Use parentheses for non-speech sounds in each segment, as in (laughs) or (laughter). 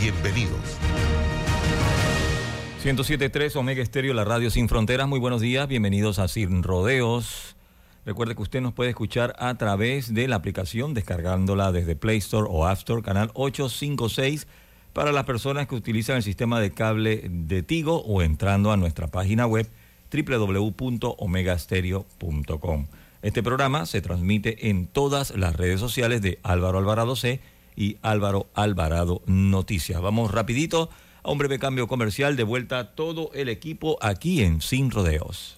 Bienvenidos. 107.3 Omega Estéreo, la radio sin fronteras. Muy buenos días, bienvenidos a Sin Rodeos. Recuerde que usted nos puede escuchar a través de la aplicación, descargándola desde Play Store o App Store, canal 856, para las personas que utilizan el sistema de cable de Tigo o entrando a nuestra página web www.omegastereo.com. Este programa se transmite en todas las redes sociales de Álvaro Alvarado C y Álvaro Alvarado Noticias. Vamos rapidito a un breve cambio comercial de vuelta todo el equipo aquí en Sin Rodeos.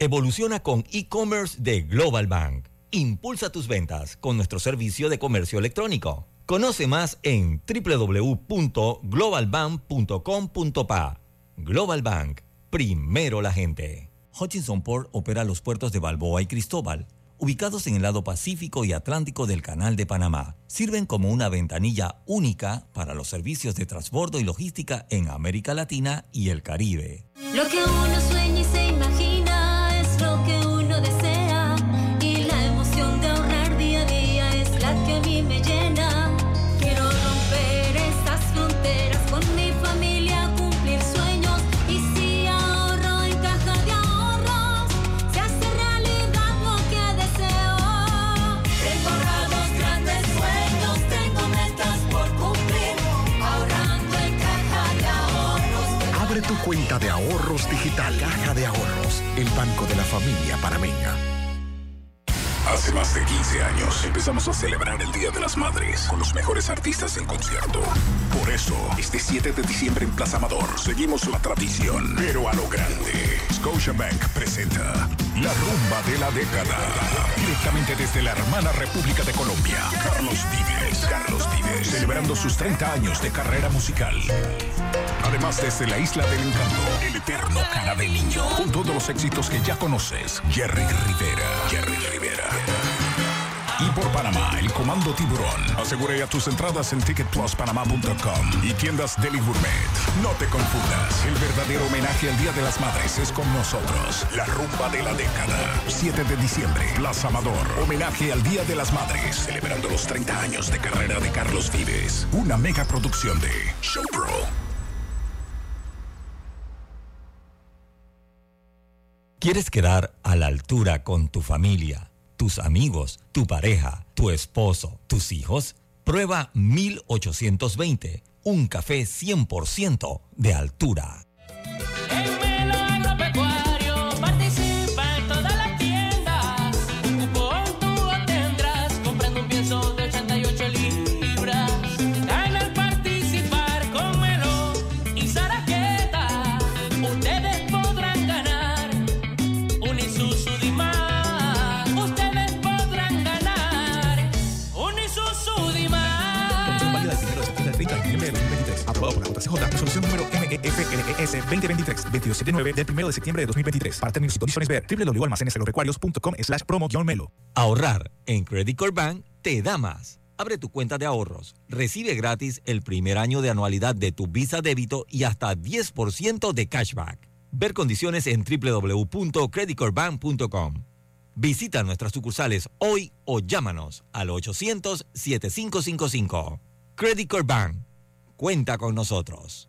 Evoluciona con e-commerce de Global Bank. Impulsa tus ventas con nuestro servicio de comercio electrónico. Conoce más en www.globalbank.com.pa. Global Bank, primero la gente. Hutchinson Port opera los puertos de Balboa y Cristóbal, ubicados en el lado Pacífico y Atlántico del Canal de Panamá. Sirven como una ventanilla única para los servicios de transbordo y logística en América Latina y el Caribe. Lo que uno sueña cuenta de ahorros digital. Caja de Ahorros, el banco de la familia panameña. Hace más de 15 años empezamos a celebrar el Día de las Madres con los mejores artistas en concierto. Por eso, este 7 de diciembre en Plaza Amador seguimos la tradición, pero a lo grande. Scotiabank presenta La Rumba de la Década. Directamente desde la hermana República de Colombia. Carlos Vives. Carlos Vives. Celebrando sus 30 años de carrera musical. Además, desde la Isla del Encanto, el eterno cara de niño. Con todos los éxitos que ya conoces. Jerry Rivera. Jerry Rivera. Y por Panamá, el Comando Tiburón. Asegura ya tus entradas en ticketpluspanamá.com y tiendas Deli Gourmet. No te confundas, el verdadero homenaje al Día de las Madres es con nosotros. La rumba de la década. 7 de diciembre, Plaza Amador. Homenaje al Día de las Madres, celebrando los 30 años de carrera de Carlos Vives. Una mega producción de Showpro. ¿Quieres quedar a la altura con tu familia, tus amigos, tu pareja, tu esposo, tus hijos? Prueba 1820, un café 100% de altura. En MEFLES 2023-279 del 1 de septiembre de 2023. Para términos y condiciones ver www.almacenesagropecuarios.com slash promo-melo. Ahorrar en Credit Core Bank te da más. Abre tu cuenta de ahorros. Recibe gratis el primer año de anualidad de tu Visa débito y hasta 10% de cashback. Ver condiciones en www.creditcorebank.com. Visita nuestras sucursales hoy o llámanos al 800-7555. Credit Core Bank. Cuenta con nosotros.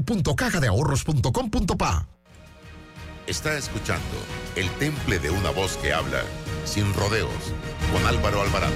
www.cajadeahorros.com.pa. Está escuchando El Temple de una voz que habla sin rodeos con Álvaro Alvarado.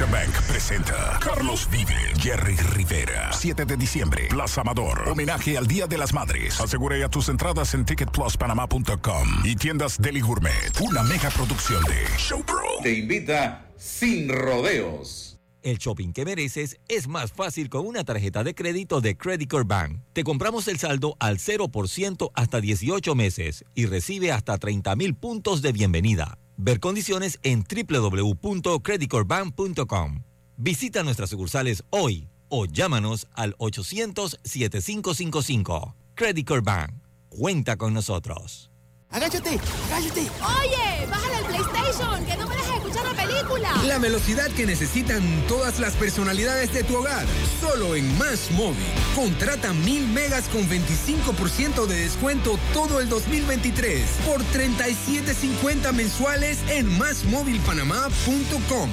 Scotiabank presenta Carlos Vive, Jerry Rivera. 7 de diciembre, Plaza Amador. Homenaje al Día de las Madres. Asegura ya tus entradas en ticketpluspanamá.com y tiendas Deli Gourmet. Una mega producción de Showpro. Te invita sin rodeos. El shopping que mereces es más fácil con una tarjeta de crédito de Credit Core Bank. Te compramos el saldo al 0% hasta 18 meses y recibe hasta 30 mil puntos de bienvenida. Ver condiciones en www.creditcorebank.com. Visita nuestras sucursales hoy o llámanos al 800-7555. Credit Core Bank. Cuenta con nosotros. ¡Agáchate! ¡Agáchate! Oye, bájale al PlayStation, que no me dejes escuchar la película. La velocidad que necesitan todas las personalidades de tu hogar. Solo en Más Móvil. Contrata mil megas con 25% de descuento todo el 2023 por 37.50 mensuales en másmóvilpanamá.com.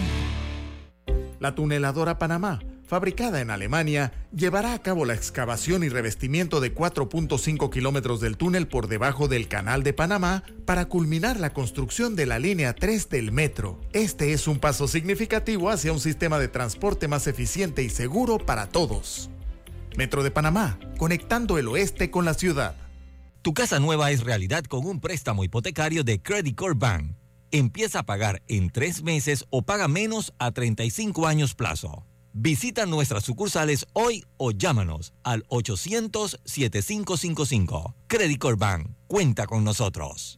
La tuneladora Panamá, fabricada en Alemania, llevará a cabo la excavación y revestimiento de 4.5 kilómetros del túnel por debajo del Canal de Panamá para culminar la construcción de la línea 3 del metro. Este es un paso significativo hacia un sistema de transporte más eficiente y seguro para todos. Metro de Panamá, conectando el oeste con la ciudad. Tu casa nueva es realidad con un préstamo hipotecario de Credit Core Bank. Empieza a pagar en tres meses o paga menos a 35 años plazo. Visita nuestras sucursales hoy o llámanos al 800-7555. Credit Bank. Cuenta con nosotros.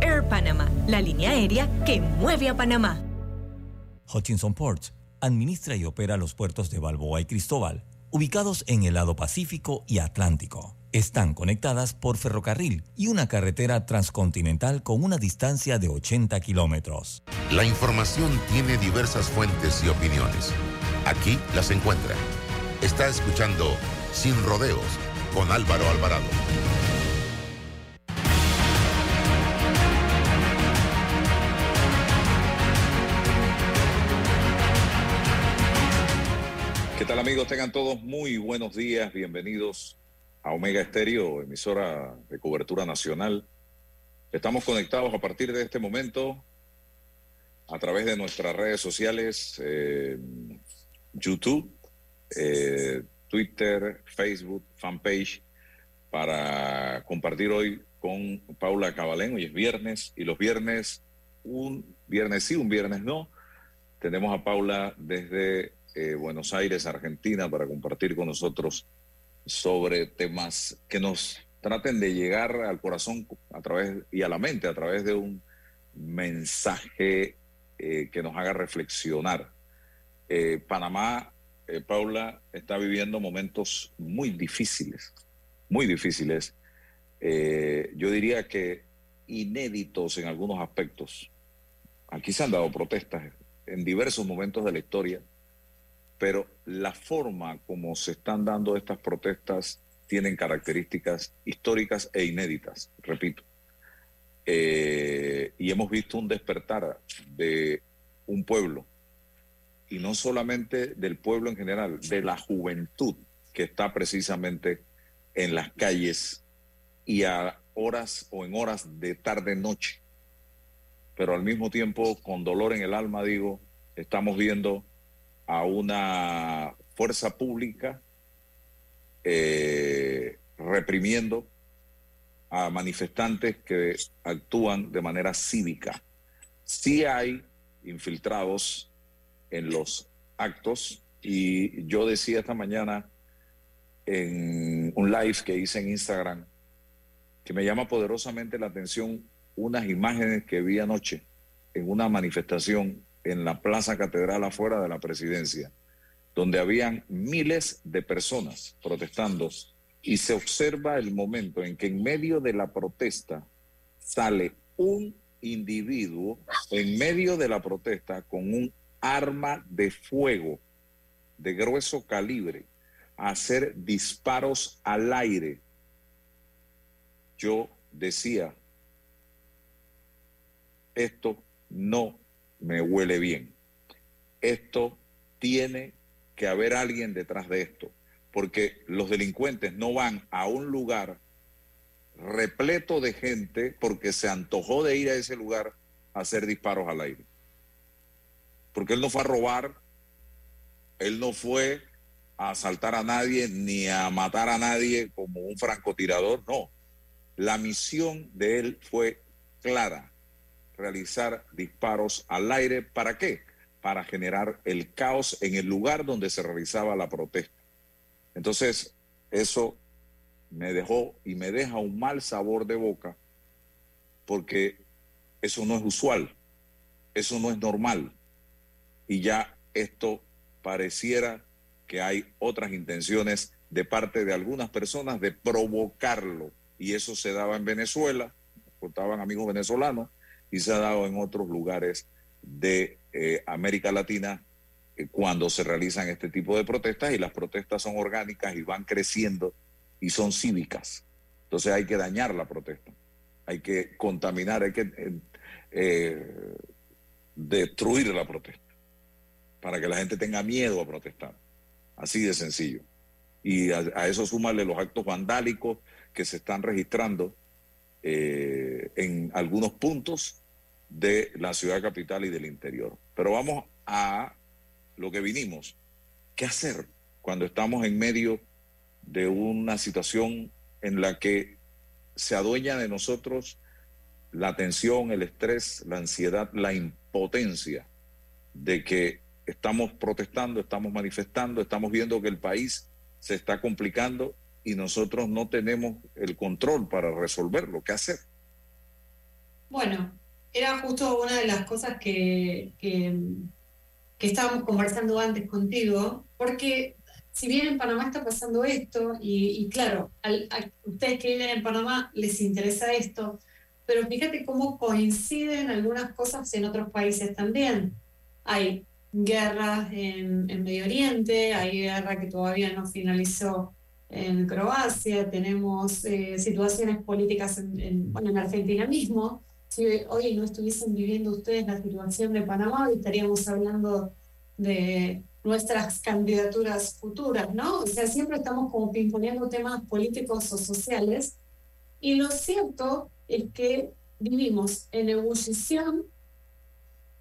Air Panama, la línea aérea que mueve a Panamá. Hutchinson Ports administra y opera los puertos de Balboa y Cristóbal, ubicados en el lado Pacífico y Atlántico. Están conectadas por ferrocarril y una carretera transcontinental con una distancia de 80 kilómetros. La información tiene diversas fuentes y opiniones. Aquí las encuentra. Está escuchando Sin Rodeos con Álvaro Alvarado. Amigos? Tengan todos muy buenos días. Bienvenidos a Omega Estéreo, emisora de cobertura nacional. Estamos conectados a partir de este momento a través de nuestras redes sociales, eh, YouTube, eh, Twitter, Facebook, fanpage, para compartir hoy con Paula Cabalén. Hoy es viernes y los viernes, un viernes sí, un viernes no. Tenemos a Paula desde eh, Buenos Aires, Argentina, para compartir con nosotros sobre temas que nos traten de llegar al corazón a través y a la mente a través de un mensaje eh, que nos haga reflexionar. Eh, Panamá, Paula, está viviendo momentos muy difíciles, muy difíciles. Yo diría que inéditos en algunos aspectos. Aquí se han dado protestas en diversos momentos de la historia, pero la forma como se están dando estas protestas tienen características históricas e inéditas, repito. Eh, y hemos visto un despertar de un pueblo, y no solamente del pueblo en general, de la juventud que está precisamente en las calles y a horas o en horas de tarde-noche. Pero al mismo tiempo, con dolor en el alma, digo, estamos viendo a una fuerza pública eh, reprimiendo a manifestantes que actúan de manera cívica. Sí hay infiltrados en los actos y yo decía esta mañana en un live que hice en Instagram que me llama poderosamente la atención unas imágenes que vi anoche en una manifestación en la Plaza Catedral afuera de la presidencia, donde habían miles de personas protestando y se observa el momento en que en medio de la protesta sale un individuo en medio de la protesta con un arma de fuego de grueso calibre a hacer disparos al aire. Yo decía, esto no me huele bien. Esto tiene que haber alguien detrás de esto, porque los delincuentes no van a un lugar repleto de gente porque se antojó de ir a ese lugar a hacer disparos al aire. Porque él no fue a robar, él no fue a asaltar a nadie ni a matar a nadie como un francotirador, no. La misión de él fue clara, realizar disparos al aire. ¿Para qué? Para generar el caos en el lugar donde se realizaba la protesta. Entonces, eso me dejó y me deja un mal sabor de boca porque eso no es usual, eso no es normal. Y ya esto pareciera que hay otras intenciones de parte de algunas personas de provocarlo. Y eso se daba en Venezuela, contaban amigos venezolanos, y se ha dado en otros lugares de eh, América Latina eh, cuando se realizan este tipo de protestas y las protestas son orgánicas y van creciendo y son cívicas. Entonces hay que dañar la protesta, hay que contaminar, hay que eh, destruir la protesta para que la gente tenga miedo a protestar. Así de sencillo. Y a, a eso súmale los actos vandálicos que se están registrando eh, en algunos puntos de la ciudad capital y del interior. Pero vamos a lo que vinimos. ¿Qué hacer cuando estamos en medio de una situación en la que se adueña de nosotros la tensión, el estrés, la ansiedad, la impotencia de que estamos protestando, estamos manifestando, estamos viendo que el país se está complicando y nosotros no tenemos el control para resolverlo. ¿Qué hacer? Bueno, era justo una de las cosas que, que, que estábamos conversando antes contigo, porque si bien en Panamá está pasando esto, y, claro, a ustedes que viven en Panamá les interesa esto, pero fíjate cómo coinciden algunas cosas en otros países también. Hay guerras en, en Medio Oriente, hay guerra que todavía no finalizó en Croacia, tenemos eh, situaciones políticas en, en- bueno, en Argentina mismo. Si hoy no estuviesen viviendo ustedes la situación de Panamá, hoy estaríamos hablando de nuestras candidaturas futuras, ¿no? O sea, siempre estamos como pimponeando temas políticos o sociales. Y lo cierto es que vivimos en ebullición.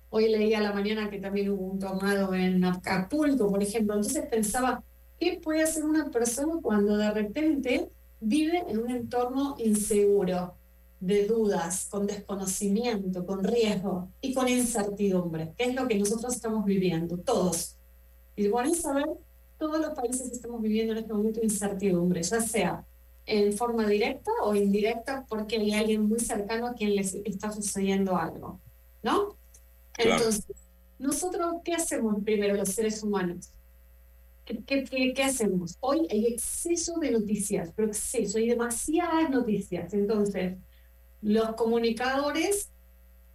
Hoy leí a la mañana que también hubo un tornado en Acapulco, por ejemplo. Entonces pensaba, ¿qué puede hacer una persona cuando de repente vive en un entorno inseguro, de dudas, con desconocimiento, con riesgo y con incertidumbre? Que es lo que nosotros estamos viviendo, todos. Y bueno, saber, todos los países estamos viviendo en este momento incertidumbre, ya sea en forma directa o indirecta porque hay alguien muy cercano a quien les está sucediendo algo, ¿no? Claro. Entonces, nosotros, ¿qué hacemos primero los seres humanos? ¿Qué, hacemos? Hoy hay exceso de noticias, pero exceso, hay demasiadas noticias. Entonces, los comunicadores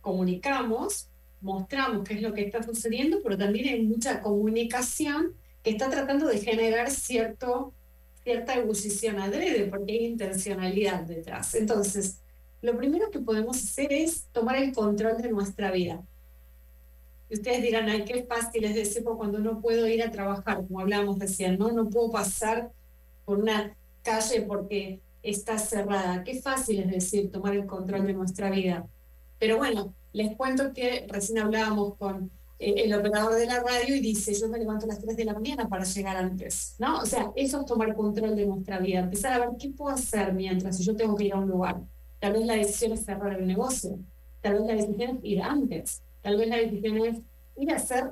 comunicamos, mostramos qué es lo que está sucediendo, pero también hay mucha comunicación que está tratando de generar cierto, cierta ebullición adrede, porque hay intencionalidad detrás. Entonces, lo primero que podemos hacer es tomar el control de nuestra vida. Y ustedes dirán, ay, qué fácil es decir pues, cuando no puedo ir a trabajar, como hablábamos recién, ¿no? No puedo pasar por una calle porque está cerrada. Qué fácil es decir, tomar el control de nuestra vida. Pero bueno, les cuento que recién hablábamos con eh, el operador de la radio y dice, yo me levanto a las 3 de la mañana para llegar antes, ¿no? O sea, eso es tomar control de nuestra vida, empezar a ver qué puedo hacer mientras yo tengo que ir a un lugar. Tal vez la decisión es cerrar el negocio, tal vez la decisión es ir antes, tal vez la decisión es ir a hacer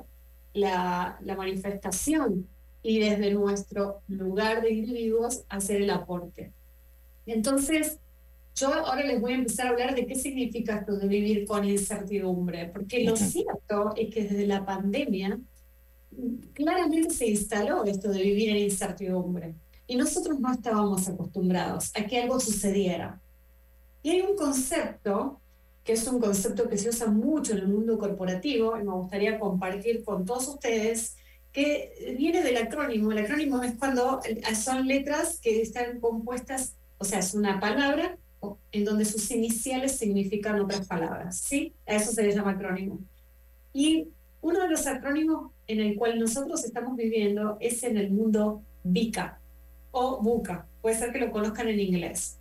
la, la manifestación y desde nuestro lugar de individuos hacer el aporte. Entonces, yo ahora les voy a empezar a hablar de qué significa esto de vivir con incertidumbre, porque lo cierto es que desde la pandemia claramente se instaló esto de vivir en incertidumbre y nosotros no estábamos acostumbrados a que algo sucediera. Y hay un concepto que es un concepto que se usa mucho en el mundo corporativo y me gustaría compartir con todos ustedes que viene del acrónimo. El acrónimo es cuando son letras que están compuestas, o sea, es una palabra en donde sus iniciales significan otras palabras, ¿sí? A eso se le llama acrónimo. Y uno de los acrónimos en el cual nosotros estamos viviendo es en el mundo VICA o BUCA, puede ser que lo conozcan en inglés.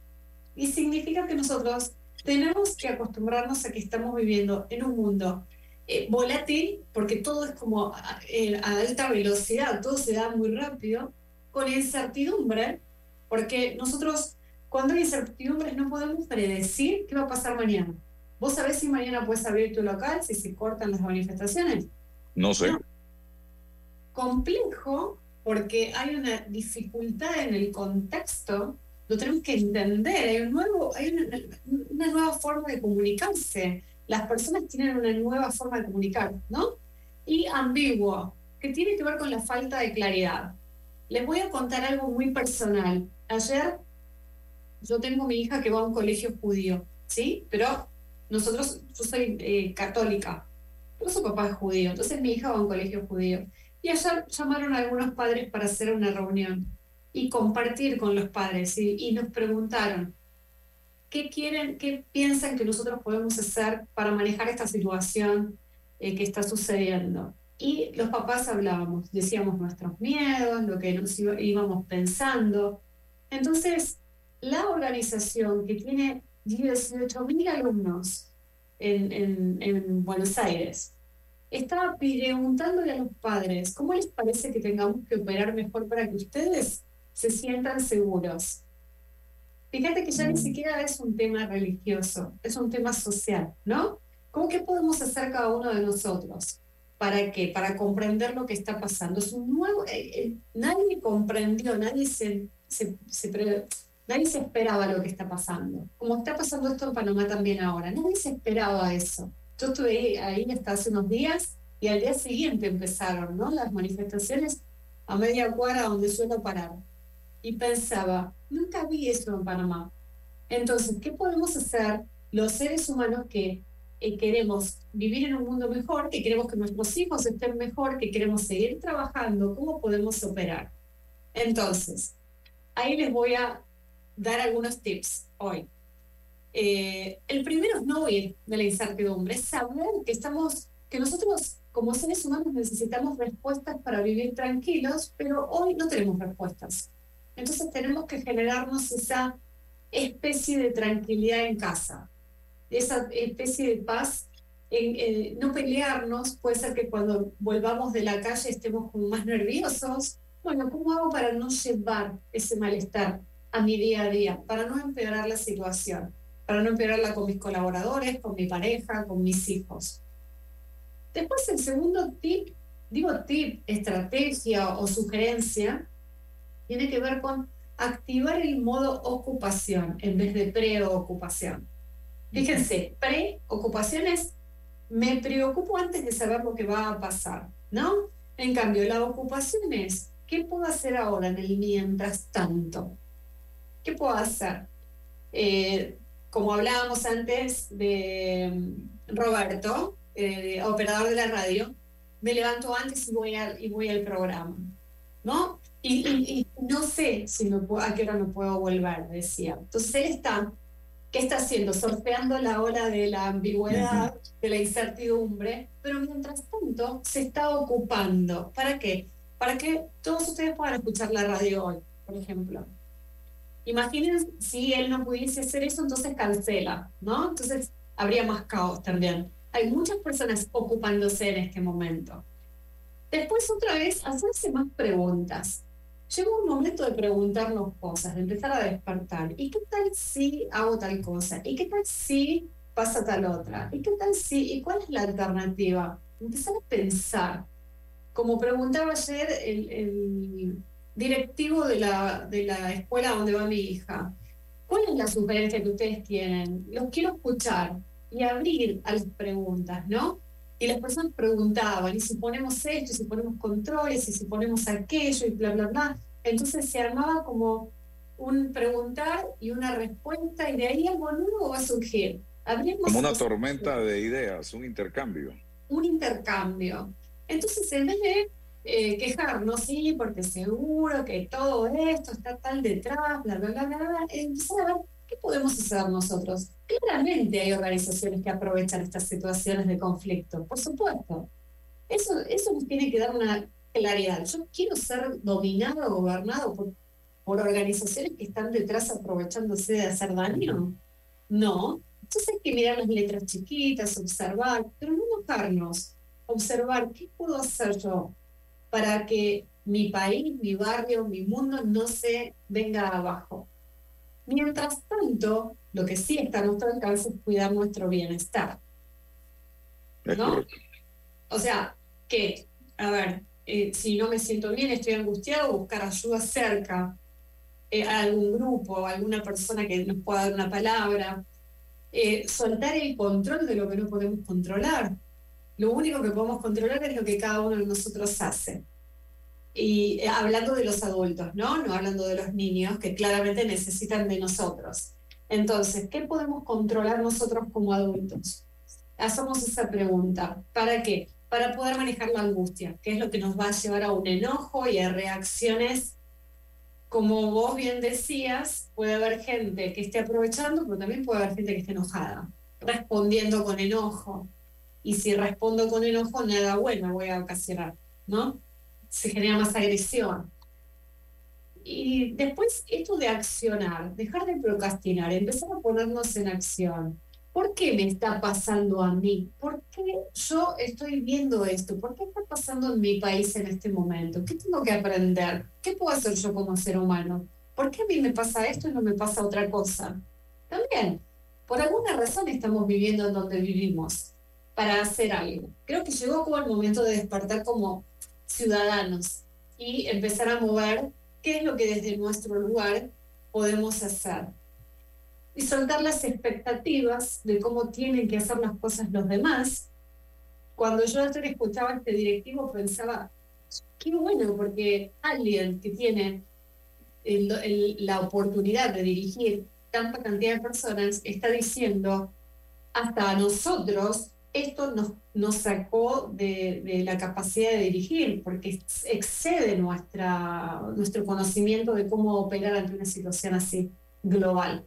Y significa que nosotros tenemos que acostumbrarnos a que estamos viviendo en un mundo eh, volátil, porque todo es como a, a alta velocidad, todo se da muy rápido, con incertidumbre, porque nosotros cuando hay incertidumbre no podemos predecir qué va a pasar mañana. ¿Vos sabés si mañana puedes abrir tu local, si se cortan las manifestaciones? No sé. complejo porque hay una dificultad en el contexto, lo tenemos que entender, hay, un nuevo, hay una, una nueva forma de comunicarse, las personas tienen una nueva forma de comunicar, ¿no? Y ambiguo, que tiene que ver con la falta de claridad. Les voy a contar algo muy personal. Ayer yo tengo mi hija que va a un colegio judío, ¿sí? Pero nosotros, yo soy eh, católica, pero su papá es judío, entonces mi hija va a un colegio judío. Y ayer llamaron a algunos padres para hacer una reunión y compartir con los padres y, nos preguntaron, ¿qué quieren, qué piensan que nosotros podemos hacer para manejar esta situación eh, que está sucediendo? Y los papás hablábamos, decíamos nuestros miedos, lo que nos íbamos pensando. Entonces, la organización que tiene 18.000 alumnos en, en- en Buenos Aires estaba preguntándole a los padres, ¿cómo les parece que tengamos que operar mejor para que ustedes se sientan seguros? Fíjate que ya ni siquiera es un tema religioso, es un tema social, ¿no? ¿Cómo que podemos hacer cada uno de nosotros? ¿Para qué? Para comprender lo que está pasando. Es un nuevo, eh, eh, nadie comprendió, nadie se, se, se pre- nadie se esperaba lo que está pasando. Como está pasando esto en Panamá también ahora, nadie se esperaba eso. Yo estuve ahí, ahí hasta hace unos días y al día siguiente empezaron, ¿no? Las manifestaciones a media cuadra donde suelo parar. Y pensaba, nunca vi eso en Panamá. Entonces, ¿qué podemos hacer los seres humanos que eh, queremos vivir en un mundo mejor, que queremos que nuestros hijos estén mejor, que queremos seguir trabajando? ¿Cómo podemos operar? Entonces, ahí les voy a dar algunos tips hoy. Eh, el primero es no huir de la incertidumbre, es saber que estamos, que nosotros como seres humanos necesitamos respuestas para vivir tranquilos, pero hoy no tenemos respuestas. Entonces tenemos que generarnos esa especie de tranquilidad en casa, esa especie de paz, en, eh, no pelearnos, puede ser que cuando volvamos de la calle estemos como más nerviosos. Bueno, ¿cómo hago para no llevar ese malestar a mi día a día, para no empeorar la situación, para no empeorarla con mis colaboradores, con mi pareja, con mis hijos? Después el segundo tip, digo tip, estrategia o sugerencia, tiene que ver con activar el modo ocupación en vez de preocupación. Fíjense, preocupación es me preocupo antes de saber lo que va a pasar, ¿no? En cambio, la ocupación es, ¿qué puedo hacer ahora en el mientras tanto? ¿Qué puedo hacer? Eh, como hablábamos antes de mm, Roberto, eh, operador de la radio, me levanto antes y voy, al- y voy al programa, ¿no? Y, y- y no sé si a qué hora me puedo volver, decía. Entonces él está, ¿qué está haciendo? Surfeando la ola de la ambigüedad, de la incertidumbre, pero mientras tanto se está ocupando. ¿Para qué? Para que todos ustedes puedan escuchar la radio hoy, por ejemplo. Imaginen si él no pudiese hacer eso, entonces cancela, ¿no? Entonces habría más caos también. Hay muchas personas ocupándose en este momento. Después, otra vez, hacerse más preguntas. Llegó un momento de preguntarnos cosas, de empezar a despertar. ¿Y qué tal si hago tal cosa? ¿Y qué tal si pasa tal otra? ¿Y qué tal si? ¿Y cuál es la alternativa? Empezar a pensar. Como preguntaba ayer el, directivo de la, de la escuela donde va mi hija, ¿cuál es la sugerencia que ustedes tienen? Los quiero escuchar y abrir a las preguntas, ¿no? Y las personas preguntaban, ¿y si ponemos esto, y si ponemos controles, y si ponemos aquello, y bla, bla, bla? Entonces se armaba como un preguntar y una respuesta, y de ahí algo nuevo va a surgir. Abrimos Como una tormenta de ideas, un intercambio. un intercambio. Entonces, en vez de eh, quejarnos, sí, porque seguro que todo esto está tal detrás, bla, bla, bla, bla, bla, empezar a ver qué podemos hacer nosotros. Claramente hay organizaciones que aprovechan estas situaciones de conflicto, por supuesto. Eso, eso nos tiene que dar una claridad. Yo quiero ser dominado o gobernado por, por organizaciones que están detrás aprovechándose de hacer daño. No. Entonces hay que mirar las letras chiquitas, observar, pero no enojarnos. Observar qué puedo hacer yo para que mi país, mi barrio, mi mundo no se venga abajo. Mientras tanto, lo que sí está a nuestro alcance es cuidar nuestro bienestar. Es ¿No? O sea, que, a ver, eh, si no me siento bien, estoy angustiado, buscar ayuda cerca, eh, a algún grupo, a alguna persona que nos pueda dar una palabra, eh, soltar el control de lo que no podemos controlar. Lo único que podemos controlar es lo que cada uno de nosotros hace. Y eh, hablando de los adultos, ¿no? No hablando de los niños que claramente necesitan de nosotros. Entonces, ¿qué podemos controlar nosotros como adultos? Hacemos esa pregunta. ¿Para qué? Para poder manejar la angustia, que es lo que nos va a llevar a un enojo y a reacciones. Como vos bien decías, puede haber gente que esté aprovechando, pero también puede haber gente que esté enojada, respondiendo con enojo. Y si respondo con enojo, nada bueno voy a ocasionar, ¿no? Se genera más agresión. Y después esto de accionar, dejar de procrastinar, empezar a ponernos en acción. ¿Por qué me está pasando a mí? ¿Por qué yo estoy viendo esto? ¿Por qué está pasando en mi país en este momento? ¿Qué tengo que aprender? ¿Qué puedo hacer yo como ser humano? ¿Por qué a mí me pasa esto y no me pasa otra cosa? También, por alguna razón estamos viviendo en donde vivimos para hacer algo. Creo que llegó como el momento de despertar como ciudadanos y empezar a mover qué es lo que desde nuestro lugar podemos hacer. Y soltar las expectativas de cómo tienen que hacer las cosas los demás. Cuando yo ayer escuchaba a este directivo pensaba, qué bueno, porque alguien que tiene el- el- la oportunidad de dirigir tanta cantidad de personas está diciendo, hasta a nosotros esto nos, sacó de, la capacidad de dirigir, porque ex- excede nuestra, nuestro conocimiento de cómo operar ante una situación así global.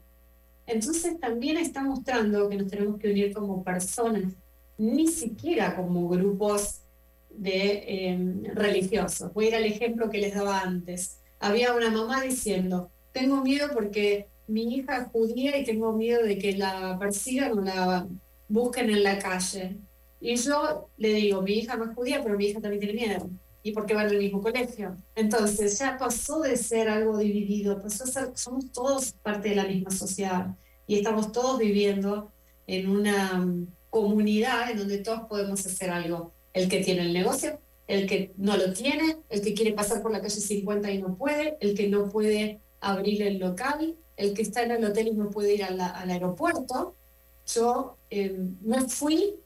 Entonces también está mostrando que nos tenemos que unir como personas, ni siquiera como grupos de eh, religiosos. Voy a ir al ejemplo que les daba antes. Había una mamá diciendo, tengo miedo porque mi hija es judía y tengo miedo de que la persigan o la busquen en la calle. Y yo le digo, mi hija no es judía, pero mi hija también tiene miedo. Y porque van al mismo colegio. Entonces ya pasó de ser algo dividido, pasó a ser, somos todos parte de la misma sociedad. Y estamos todos viviendo en una mm, comunidad en donde todos podemos hacer algo. El que tiene el negocio, el que no lo tiene, el que quiere pasar por la calle 50 y no puede, el que no puede abrir el local, el que está en el hotel y no puede ir la- al aeropuerto. Yo eh, me fui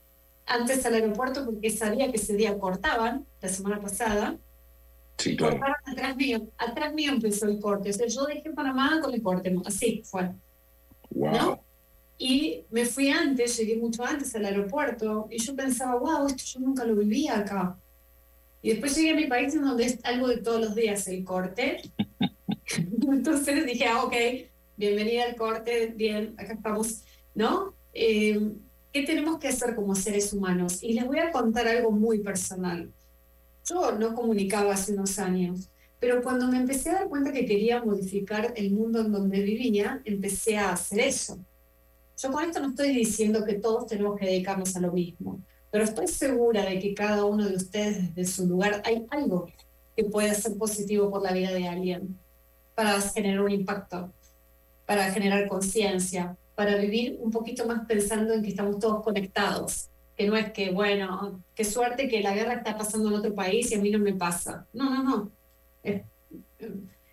antes al aeropuerto porque sabía que ese día cortaban, la semana pasada, Sí, claro. cortaron atrás mío. Atrás mío empezó el corte. O sea, yo dejé Panamá con el corte, así fue. Wow. Y me fui antes, llegué mucho antes al aeropuerto y yo pensaba, wow, esto yo nunca lo vivía acá. Y después llegué a mi país en donde es algo de todos los días el corte. (laughs) Entonces dije, ah, ok, bienvenida al corte, bien, acá estamos, ¿no? Eh, ¿Qué tenemos que hacer como seres humanos? Y les voy a contar algo muy personal. Yo no comunicaba hace unos años, pero cuando me empecé a dar cuenta que quería modificar el mundo en donde vivía, empecé a hacer eso. Yo con esto no estoy diciendo que todos tenemos que dedicarnos a lo mismo, pero estoy segura de que cada uno de ustedes desde su lugar hay algo que puede ser positivo por la vida de alguien, para generar un impacto, para generar conciencia, para vivir un poquito más pensando en que estamos todos conectados, que no es que, bueno, qué suerte que la guerra está pasando en otro país y a mí no me pasa. No, no, no. Es,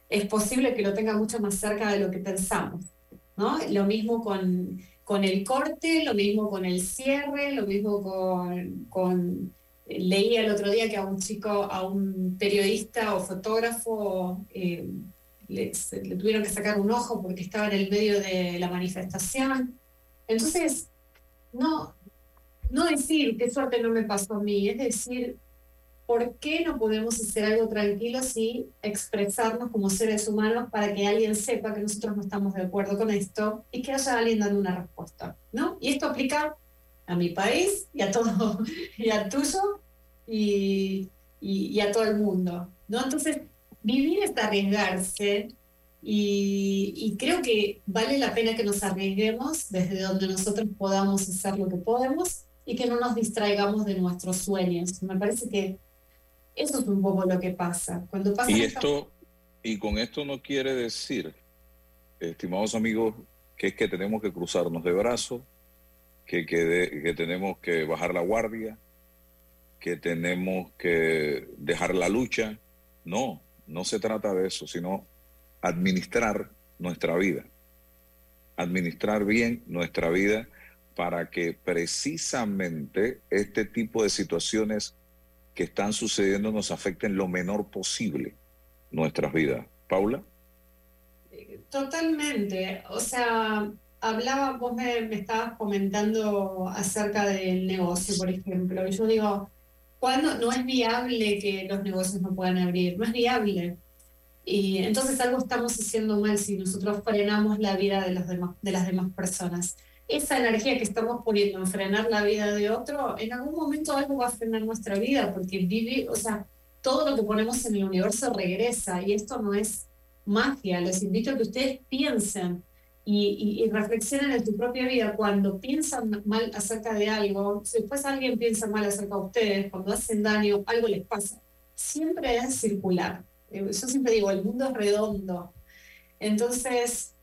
es posible que lo tenga mucho más cerca de lo que pensamos. ¿no? Lo mismo con, con el corte, lo mismo con el cierre, lo mismo con, con... Leí el otro día que a un chico, a un periodista o fotógrafo, eh, le, le tuvieron que sacar un ojo porque estaba en el medio de la manifestación. Entonces, no, no decir qué suerte no me pasó a mí, es decir, ¿por qué no podemos hacer algo tranquilos y expresarnos como seres humanos para que alguien sepa que nosotros no estamos de acuerdo con esto y que haya alguien dando una respuesta? ¿no? Y esto aplica a mi país y a todo, (laughs) y al tuyo y- y a todo el mundo. ¿no? Entonces, vivir es arriesgarse y, y creo que vale la pena que nos arriesguemos desde donde nosotros podamos hacer lo que podemos y que no nos distraigamos de nuestros sueños. Me parece que eso es un poco lo que pasa. Cuando pasa Y esto, y con esto no quiere decir, estimados amigos, que es que tenemos que cruzarnos de brazos, que, que, de- que tenemos que bajar la guardia, que tenemos que dejar la lucha. No, no se trata de eso, sino administrar nuestra vida. Administrar bien nuestra vida para que precisamente este tipo de situaciones que están sucediendo nos afecten lo menor posible nuestras vidas. Paula. Totalmente. O sea, hablaba, vos me, me estabas comentando acerca del negocio, por ejemplo, y yo digo, ¿cuándo no es viable que los negocios no puedan abrir? No es viable. Y entonces algo estamos haciendo mal si nosotros frenamos la vida de, los demás, de las demás personas. Esa energía que estamos poniendo en frenar la vida de otro, en algún momento algo va a frenar nuestra vida, porque vive, o sea, todo lo que ponemos en el universo regresa y esto no es magia. Les invito a que ustedes piensen y, y- reflexionen en tu propia vida. Cuando piensan mal acerca de algo, si después alguien piensa mal acerca de ustedes, cuando hacen daño, algo les pasa. Siempre es circular. Eh, Yo siempre digo, el mundo es redondo. Entonces,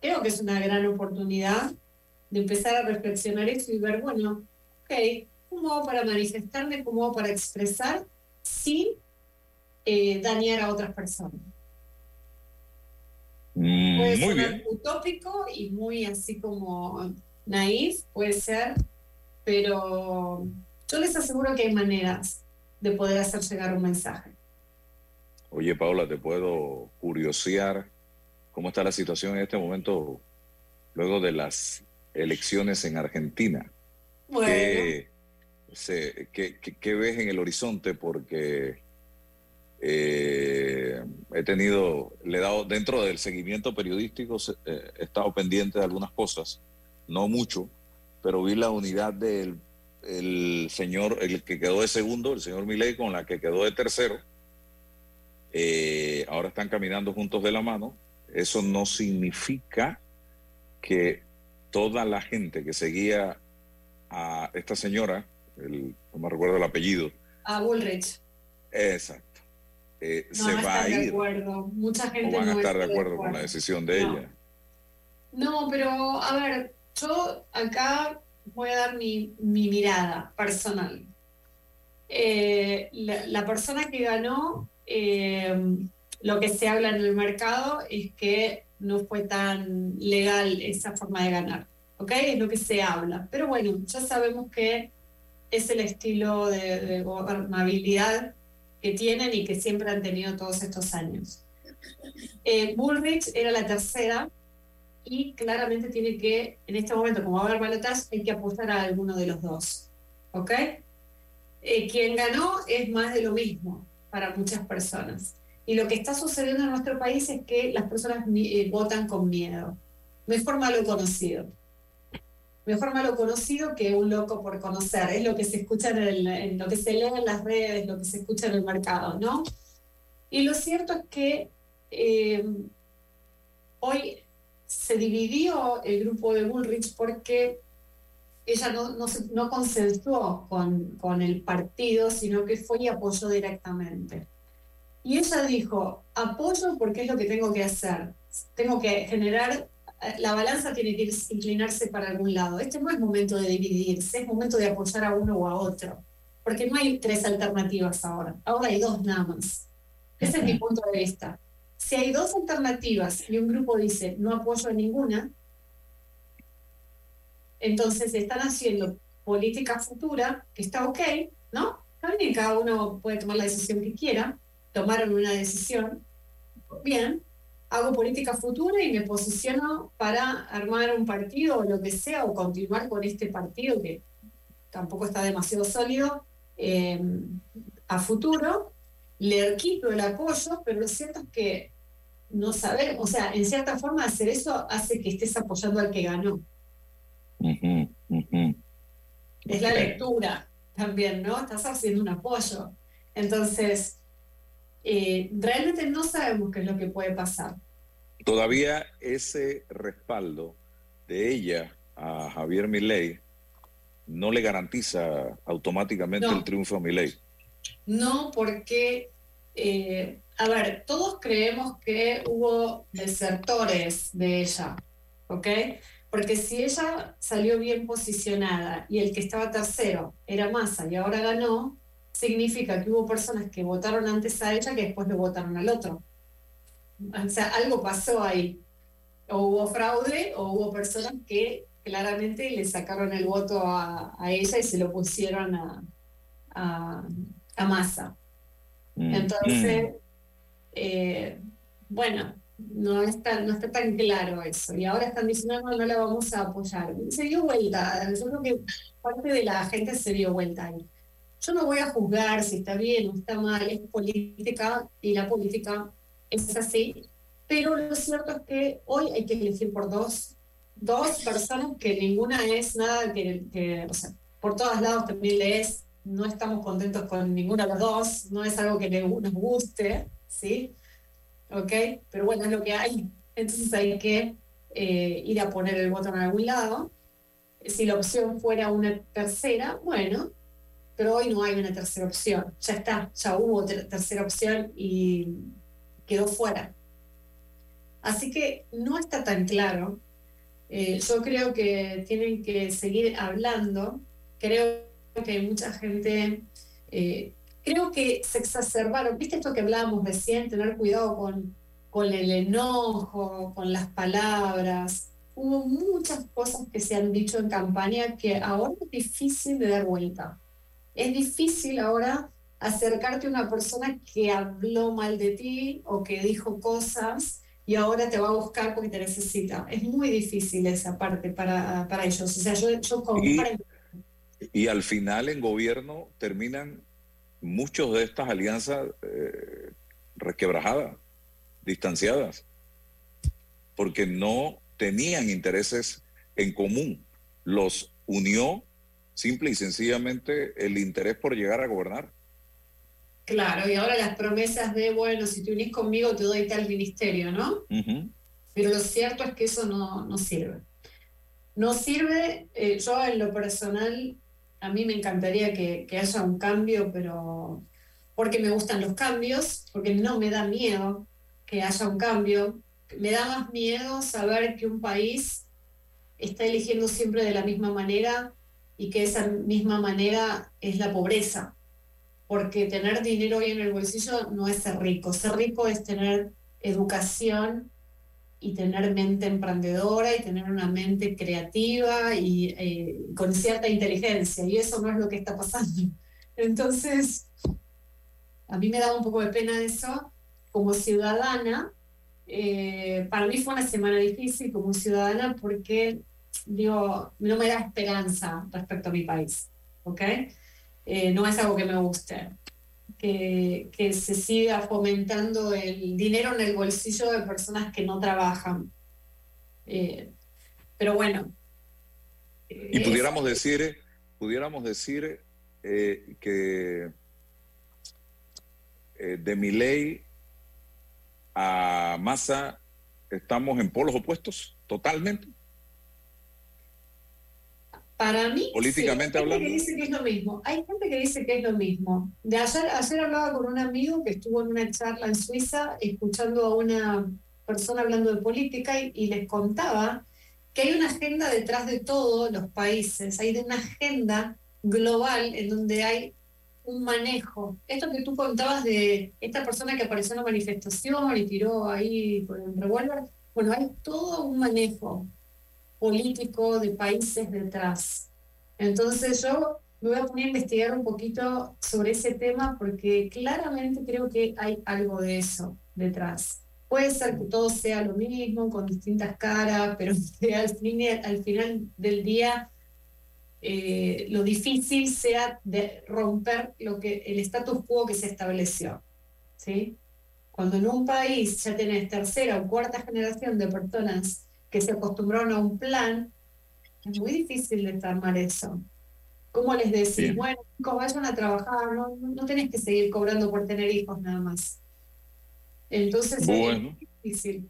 creo que es una gran oportunidad de empezar a reflexionar eso y ver, bueno, ok, ¿cómo hago para manifestarme? ¿Cómo hago para expresar sin eh, dañar a otras personas? Mm, Puede muy bien. utópico y muy así como naif, puede ser, pero yo les aseguro que hay maneras de poder hacer llegar un mensaje. Oye, Paula, te puedo curiosear cómo está la situación en este momento luego de las elecciones en Argentina. Bueno, ¿Qué, se- qué- qué- qué ves en el horizonte? Porque eh, he tenido, le he dado, dentro del seguimiento periodístico, eh, he estado pendiente de algunas cosas, no mucho, pero vi la unidad del el señor, el que quedó de segundo, el señor Milei, con la que quedó de tercero. Eh, ahora están caminando juntos de la mano. Eso no significa que toda la gente que seguía a esta señora, el, no me recuerdo el apellido, a Bullrich. exacto, eh, No se va a de ir o van a estar de acuerdo con la decisión de No. ella. No, pero a ver, yo acá voy a dar mi, mi mirada personal. Eh, la, la persona que ganó, eh, lo que se habla en el mercado es que no fue tan legal esa forma de ganar. ¿Ok? Es lo que se habla. Pero bueno, ya sabemos que es el estilo de, de gobernabilidad que tienen y que siempre han tenido todos estos años. Eh, Bullrich era la tercera y claramente tiene que, en este momento, como va a haber balotaje, hay que apostar a alguno de los dos. ¿Ok? Eh, quien ganó es más de lo mismo para muchas personas. Y lo que está sucediendo en nuestro país es que las personas eh, votan con miedo. Mejor malo conocido. Mejor malo conocido que un loco por conocer. Es lo que se escucha en, lo que se lee en las redes, lo que se escucha en el mercado, ¿no? Y lo cierto es que eh, hoy se dividió el grupo de Bullrich porque ella no, no, no consensuó con, con el partido, sino que fue y apoyó directamente. Y ella dijo, apoyo porque es lo que tengo que hacer. Tengo que generar, la balanza tiene que inclinarse para algún lado. Este no es momento de dividirse, es momento de apoyar a uno o a otro. Porque no hay tres alternativas ahora, ahora hay dos nada más. Ese es mi punto de vista. Si hay dos alternativas y un grupo dice no apoyo a ninguna, entonces están haciendo política futura, que está ok, ¿no? También cada uno puede tomar la decisión que quiera, tomaron una decisión, bien, hago política futura y me posiciono para armar un partido o lo que sea, o continuar con este partido que tampoco está demasiado sólido eh, a futuro, le quito el apoyo, pero lo cierto es que no saber, o sea, en cierta forma hacer eso hace que estés apoyando al que ganó. Es la lectura también, ¿no? Estás haciendo un apoyo. Entonces, eh, realmente no sabemos qué es lo que puede pasar. Todavía ese respaldo de ella a Javier Milei no le garantiza automáticamente No. el triunfo a Milei. No, porque, eh, a ver, todos creemos que hubo desertores de ella, ¿ok? Porque si ella salió bien posicionada y el que estaba tercero era Massa y ahora ganó, significa que hubo personas que votaron antes a ella que después le votaron al otro. O sea, algo pasó ahí. O hubo fraude o hubo personas que claramente le sacaron el voto a, a ella y se lo pusieron a, a, a Massa. Mm, Entonces, eh, bueno, no está, no está tan claro eso. Y ahora están diciendo, no, no la vamos a apoyar. Se dio vuelta. Yo creo que parte de la gente se dio vuelta ahí. Yo no voy a juzgar si está bien o está mal, es política y la política es así. Pero lo cierto es que hoy hay que elegir por dos, dos personas que ninguna es nada que, por todos lados también lees, no estamos contentos con ninguna de las dos, no es algo que nos guste, ¿sí? ¿Ok? Pero bueno, es lo que hay. Entonces hay que eh, ir a poner el voto en algún lado. Si la opción fuera una tercera, bueno, pero hoy no hay una tercera opción. Ya está, ya hubo ter- tercera opción y quedó fuera. Así que no está tan claro. Eh, yo creo que tienen que seguir hablando. Creo que hay mucha gente, eh, creo que se exacerbaron. ¿Viste esto que hablábamos recién? Tener cuidado con, con el enojo, con las palabras. Hubo muchas cosas que se han dicho en campaña que ahora es difícil de dar vuelta. Es difícil ahora acercarte a una persona que habló mal de ti o que dijo cosas y ahora te va a buscar porque te necesita. Es muy difícil esa parte para, para ellos. O sea, yo, yo comprendo. Y al final en gobierno terminan muchos de estas alianzas eh, resquebrajadas, distanciadas, porque no tenían intereses en común. Los unió simple y sencillamente el interés por llegar a gobernar. Claro, y ahora las promesas de, bueno, si te unís conmigo te doy tal ministerio, ¿no? Pero lo cierto es que eso no, no sirve. No sirve, eh, yo en lo personal, a mí me encantaría que, que haya un cambio, pero porque me gustan los cambios, porque no me da miedo que haya un cambio. Me da más miedo saber que un país está eligiendo siempre de la misma manera y que esa misma manera es la pobreza. Porque tener dinero hoy en el bolsillo no es ser rico. Ser rico es tener educación y tener mente emprendedora y tener una mente creativa y eh, con cierta inteligencia, y eso no es lo que está pasando. Entonces, a mí me da un poco de pena eso. Como ciudadana, eh, para mí fue una semana difícil como ciudadana porque, digo, no me da esperanza respecto a mi país, ¿ok? Eh, no es algo que me guste. Que, que se siga fomentando el dinero en el bolsillo de personas que no trabajan. Eh, pero bueno. Y pudiéramos decir, pudiéramos decir eh, que de mi ley a Massa estamos en polos opuestos, totalmente. Para mí, Políticamente sí, hay gente hablando. que dice que es lo mismo. Hay gente que dice que es lo mismo. De ayer, ayer hablaba con un amigo que estuvo en una charla en Suiza escuchando a una persona hablando de política y, y les contaba que hay una agenda detrás de todos los países. Hay una agenda global en donde hay un manejo. Esto que tú contabas de esta persona que apareció en la manifestación y tiró ahí con el revólver, bueno, hay todo un manejo político de países detrás. Entonces yo me voy a poner a investigar un poquito sobre ese tema porque claramente creo que hay algo de eso detrás. Puede ser que todo sea lo mismo, con distintas caras, (laughs) pero que al, final del día eh, lo difícil sea romper lo que el status quo que se estableció. ¿sí? Cuando en un país ya tenés tercera o cuarta generación de personas que se acostumbraron a un plan, es muy difícil de armar eso. ¿Cómo les decís? Bien. Bueno, chicos, vayan a trabajar, no, no tenés que seguir cobrando por tener hijos nada más. Entonces Bueno. es difícil.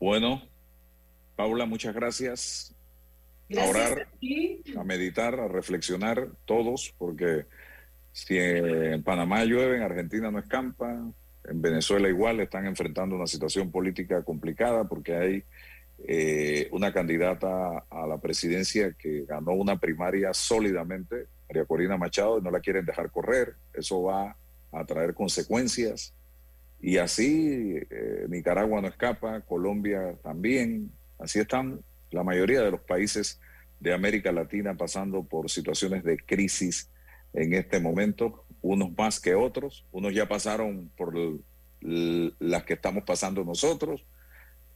Bueno, Paula, muchas gracias. Gracias a orar, a a meditar, a reflexionar todos, porque si en Panamá llueve, en Argentina no escampa, en Venezuela igual están enfrentando una situación política complicada porque hay eh, una candidata a la presidencia que ganó una primaria sólidamente, María Corina Machado, y no la quieren dejar correr. Eso va a traer consecuencias. Y así eh, Nicaragua no escapa, Colombia también. Así están la mayoría de los países de América Latina pasando por situaciones de crisis en este momento, unos más que otros, unos ya pasaron por las que estamos pasando nosotros,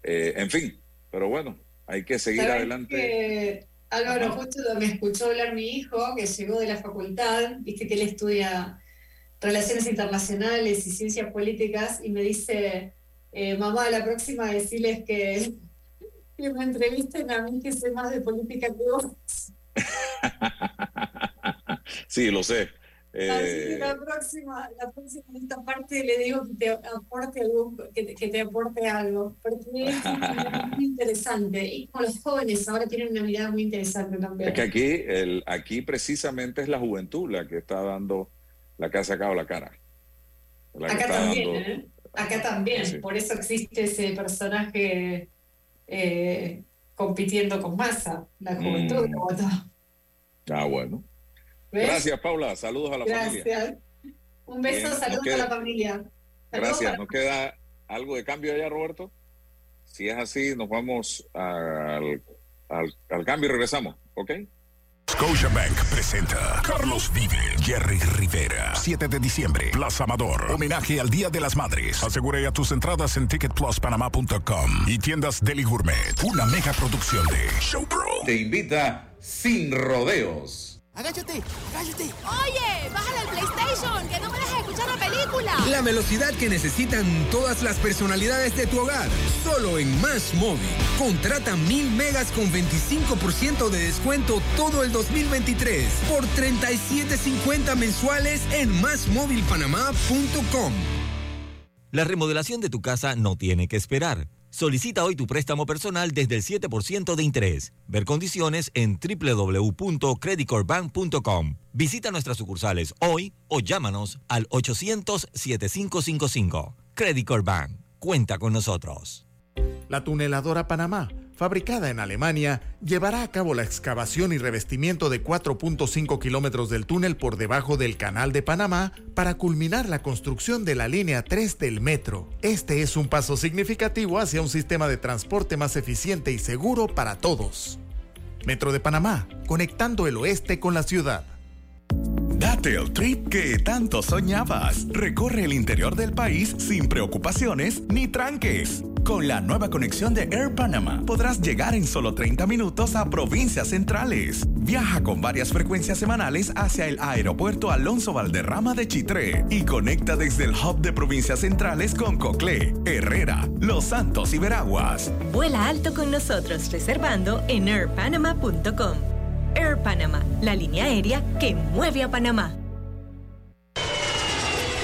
Eh, en fin, pero bueno, hay que seguir ¿Sabes adelante. que, Álvaro, Ajá. justo me escuchó hablar mi hijo, que llegó de la facultad, viste que él estudia Relaciones Internacionales y Ciencias Políticas, y me dice, eh, mamá, la próxima decirles que, que me entrevisten a mí que sé más de política que vos. (laughs) Sí, lo sé. Así que Eh, la próxima, la próxima en esta parte le digo que te aporte algún, que, te- que te aporte algo, porque es (laughs) muy interesante. Y como los jóvenes ahora tienen una mirada muy interesante también. es que aquí, el, aquí precisamente es la juventud la que está dando la que ha sacado la cara. La Acá también, dando- ¿eh? Acá también. Sí. Por eso existe ese personaje eh, compitiendo con masa, la juventud Mm. Ah, bueno. ¿Ves? Gracias, Paula. Saludos a la familia. Gracias. Un beso, Bien, saludos queda- a la familia. Saludos Gracias. para- ¿Nos queda algo de cambio allá, Roberto? Si es así, nos vamos al, al, al cambio y regresamos, ¿ok? Scotiabank presenta Carlos Vive, Jerry Rivera. 7 de diciembre, Plaza Amador. Homenaje al Día de las Madres. Asegura ya tus entradas en ticketpluspanamá.com y tiendas Deli Gourmet. Una mega producción de Showpro. Te invita sin rodeos. Agáchate, agáchate. Oye, bájale al PlayStation, que no me dejes escuchar la película. La velocidad que necesitan todas las personalidades de tu hogar. Solo en Más Móvil. Contrata mil megas con 25% de descuento todo el 2023 por 37.50 mensuales en másmóvilpanamá.com. La remodelación de tu casa no tiene que esperar. Solicita hoy tu préstamo personal desde el 7% de interés. Ver condiciones en www.creditcorbank.com. Visita nuestras sucursales hoy o llámanos al 800-7555. Credit. Cuenta con nosotros. La tuneladora Panamá, fabricada en Alemania, llevará a cabo la excavación y revestimiento de 4.5 kilómetros del túnel por debajo del Canal de Panamá para culminar la construcción de la línea 3 del metro. Este es un paso significativo hacia un sistema de transporte más eficiente y seguro para todos. Metro de Panamá, conectando el oeste con la ciudad. Date el trip que tanto soñabas. Recorre el interior del país sin preocupaciones ni tranques. Con la nueva conexión de Air Panama podrás llegar en solo 30 minutos a provincias centrales. Viaja con varias frecuencias semanales hacia el aeropuerto Alonso Valderrama de Chitré y conecta desde el hub de provincias centrales con Coclé, Herrera, Los Santos y Veraguas. Vuela alto con nosotros reservando en airpanama.com. Air Panama, la línea aérea que mueve a Panamá.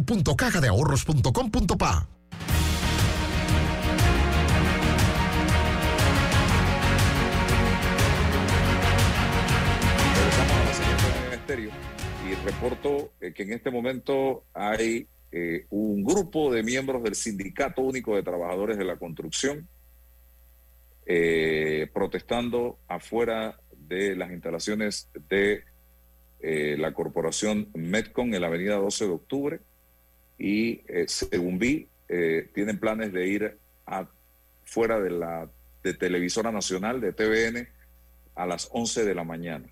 www.cajadeahorros.com.pa. Y reporto eh, que en este momento hay eh, un grupo de miembros del Sindicato Único de Trabajadores de la Construcción eh, protestando afuera de las instalaciones de la corporación Metcon en la avenida 12 de octubre y eh, según vi eh, tienen planes de ir a, fuera de la de televisora nacional de TVN a las 11 de la mañana.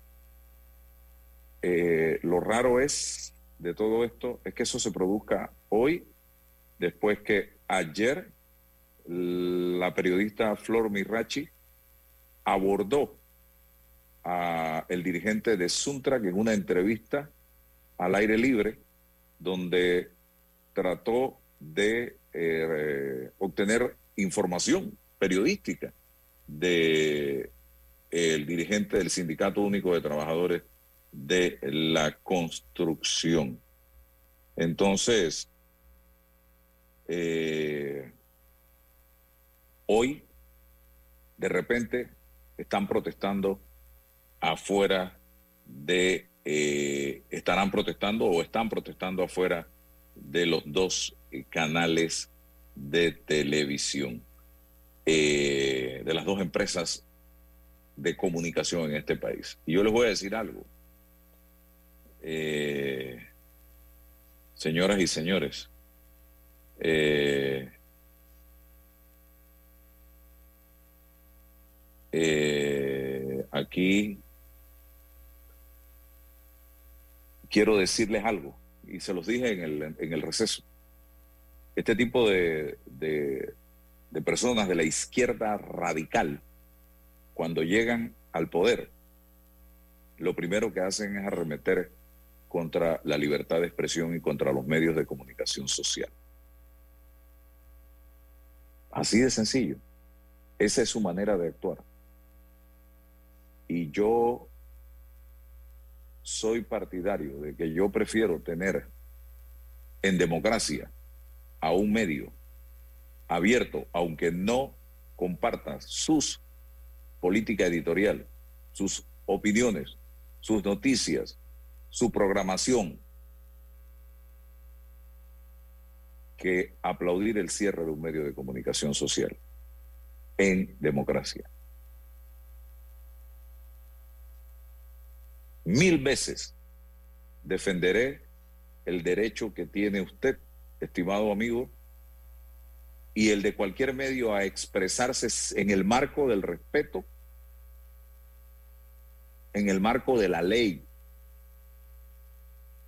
Eh, lo raro es de todo esto es que eso se produzca hoy, después que ayer la periodista Flor Mirachi abordó a el dirigente de Suntrack en una entrevista al aire libre, donde trató de eh, obtener información periodística de el dirigente del Sindicato Único de Trabajadores de la Construcción. Entonces, eh, hoy, de repente, están protestando afuera de, eh, estarán protestando o están protestando afuera de los dos eh, canales de televisión, eh, de las dos empresas de comunicación en este país. Y yo les voy a decir algo. Eh, señoras y señores, aquí quiero decirles algo, y se los dije en el, en el receso. Este tipo de, de, de personas de la izquierda radical, cuando llegan al poder, lo primero que hacen es arremeter contra la libertad de expresión y contra los medios de comunicación social. Así de sencillo. Esa es su manera de actuar. Y yo soy partidario de que yo prefiero tener en democracia a un medio abierto, aunque no comparta sus política editorial, sus opiniones, sus noticias, su programación, que aplaudir el cierre de un medio de comunicación social en democracia. Mil veces defenderé el derecho que tiene usted, estimado amigo, y el de cualquier medio a expresarse en el marco del respeto, en el marco de la ley.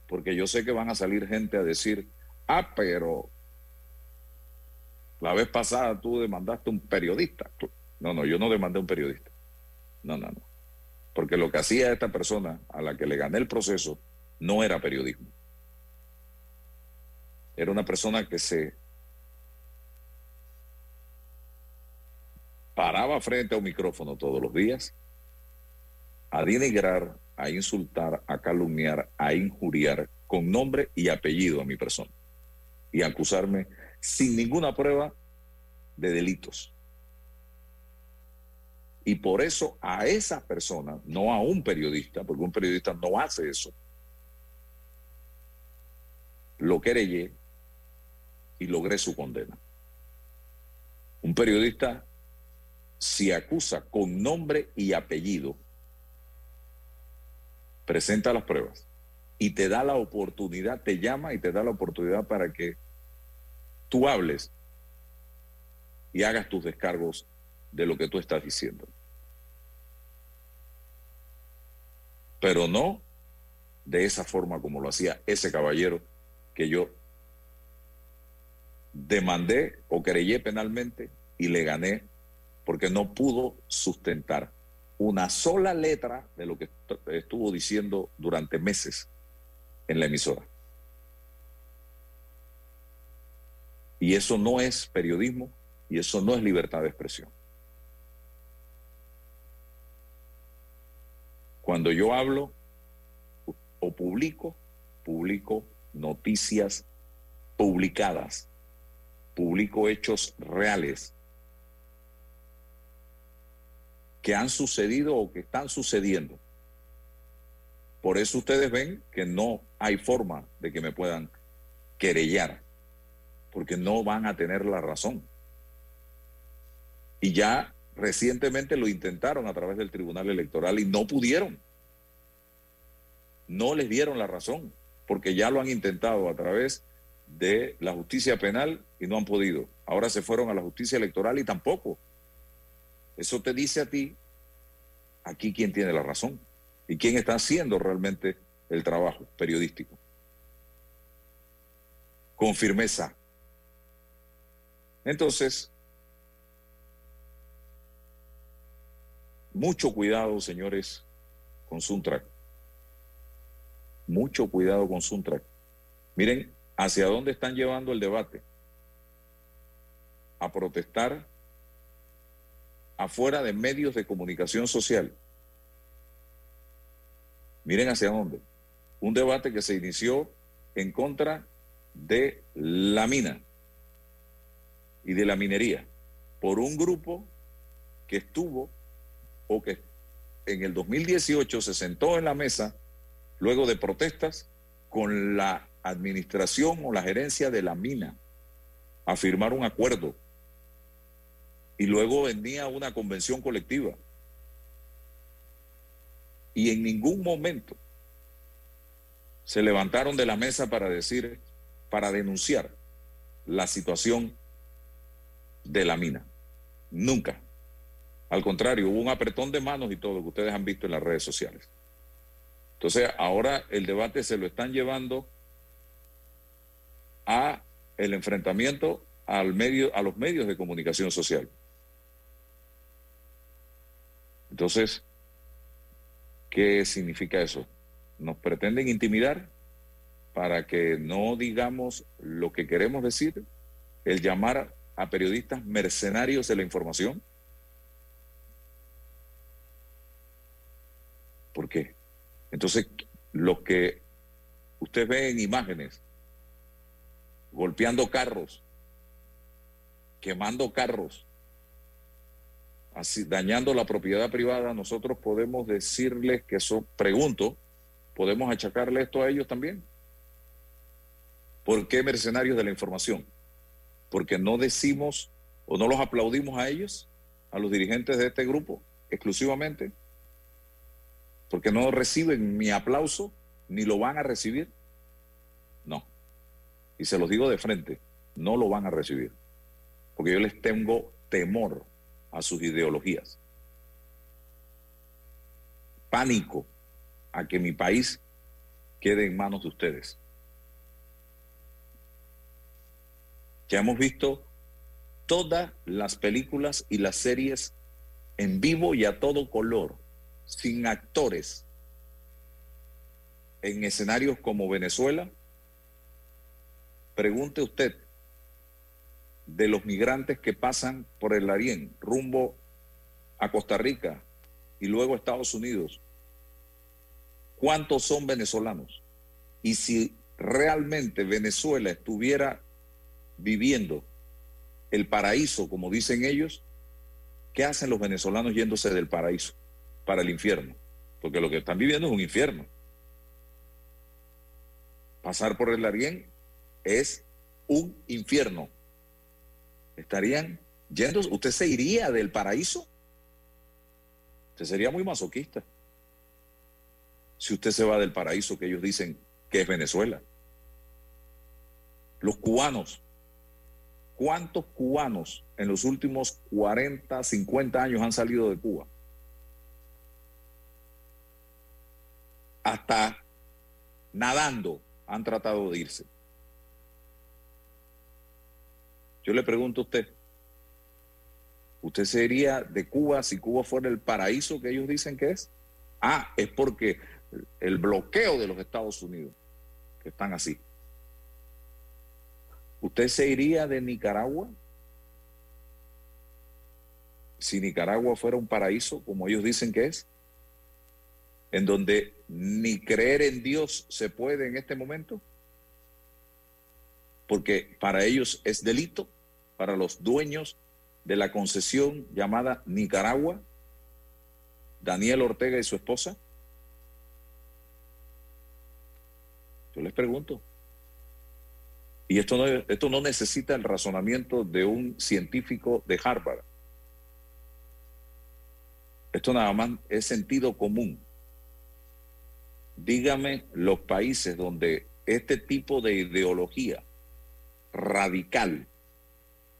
Porque yo sé que van a salir gente a decir, ah, pero la vez pasada tú demandaste un periodista. No, no, yo no demandé un periodista. No, no, no. Porque lo que hacía esta persona a la que le gané el proceso no era periodismo. Era una persona que se paraba frente a un micrófono todos los días a denigrar, a insultar, a calumniar, a injuriar con nombre y apellido a mi persona y acusarme sin ninguna prueba de delitos. Y por eso a esa persona, no a un periodista, porque un periodista no hace eso, lo querellé y logré su condena. Un periodista, si acusa con nombre y apellido, presenta las pruebas y te da la oportunidad, te llama y te da la oportunidad para que tú hables y hagas tus descargos de lo que tú estás diciendo. Pero no de esa forma como lo hacía ese caballero que yo demandé o creyé penalmente y le gané porque no pudo sustentar una sola letra de lo que estuvo diciendo durante meses en la emisora. Y eso no es periodismo y eso no es libertad de expresión. Cuando yo hablo o publico, publico noticias publicadas, publico hechos reales que han sucedido o que están sucediendo. Por eso ustedes ven que no hay forma de que me puedan querellar, porque no van a tener la razón. Y ya recientemente lo intentaron a través del Tribunal Electoral y no pudieron. No les dieron la razón, porque ya lo han intentado a través de la justicia penal y no han podido. Ahora se fueron a la justicia electoral y tampoco. Eso te dice a ti aquí quién tiene la razón y quién está haciendo realmente el trabajo periodístico. Con firmeza. Entonces, mucho cuidado, señores, con Suntrack. Mucho cuidado con Suntrack. Miren hacia dónde están llevando el debate. A protestar afuera de medios de comunicación social. Miren hacia dónde. Un debate que se inició en contra de la mina y de la minería por un grupo que estuvo o que en el 2018 se sentó en la mesa luego de protestas con la administración o la gerencia de la mina a firmar un acuerdo y luego venía una convención colectiva. Y en ningún momento se levantaron de la mesa para decir, para denunciar la situación de la mina. Nunca. Al contrario, hubo un apretón de manos y todo lo que ustedes han visto en las redes sociales. Entonces, ahora el debate se lo están llevando a el enfrentamiento al medio, a los medios de comunicación social. Entonces, ¿qué significa eso? Nos pretenden intimidar para que no digamos lo que queremos decir, el llamar a periodistas mercenarios de la información. ¿Por qué? Entonces, lo que usted ve en imágenes, golpeando carros, quemando carros, así, dañando la propiedad privada, nosotros podemos decirles que eso, pregunto, ¿podemos achacarle esto a ellos también? ¿Por qué mercenarios de la información? Porque no decimos o no los aplaudimos a ellos, a los dirigentes de este grupo, exclusivamente, porque no reciben mi aplauso ni lo van a recibir. No. Y se los digo de frente, no lo van a recibir, porque yo les tengo temor a sus ideologías. Pánico a que mi país quede en manos de ustedes. Ya hemos visto todas las películas y las series en vivo y a todo color, sin actores, en escenarios como Venezuela. Pregunte usted de los migrantes que pasan por el Arién rumbo a Costa Rica y luego a Estados Unidos, ¿cuántos son venezolanos? Y si realmente Venezuela estuviera viviendo el paraíso, como dicen ellos, ¿qué hacen los venezolanos yéndose del paraíso para el infierno? Porque lo que están viviendo es un infierno. Pasar por el Darién es un infierno. Estarían yendo, usted se iría del paraíso. Usted sería muy masoquista. Si usted se va del paraíso que ellos dicen que es Venezuela. Los cubanos, ¿cuántos cubanos en los últimos 40, 50 años han salido de Cuba? Hasta nadando han tratado de irse. Yo le pregunto a usted, ¿usted sería de Cuba si Cuba fuera el paraíso que ellos dicen que es? Ah, es porque el bloqueo de los Estados Unidos, que están así. ¿Usted se iría de Nicaragua? Si Nicaragua fuera un paraíso, como ellos dicen que es, en donde ni creer en Dios se puede en este momento, porque para ellos es delito, para los dueños de la concesión llamada Nicaragua, Daniel Ortega y su esposa. Yo les pregunto. Y esto no, esto no necesita el razonamiento de un científico de Harvard. Esto nada más es sentido común. Dígame los países donde este tipo de ideología radical,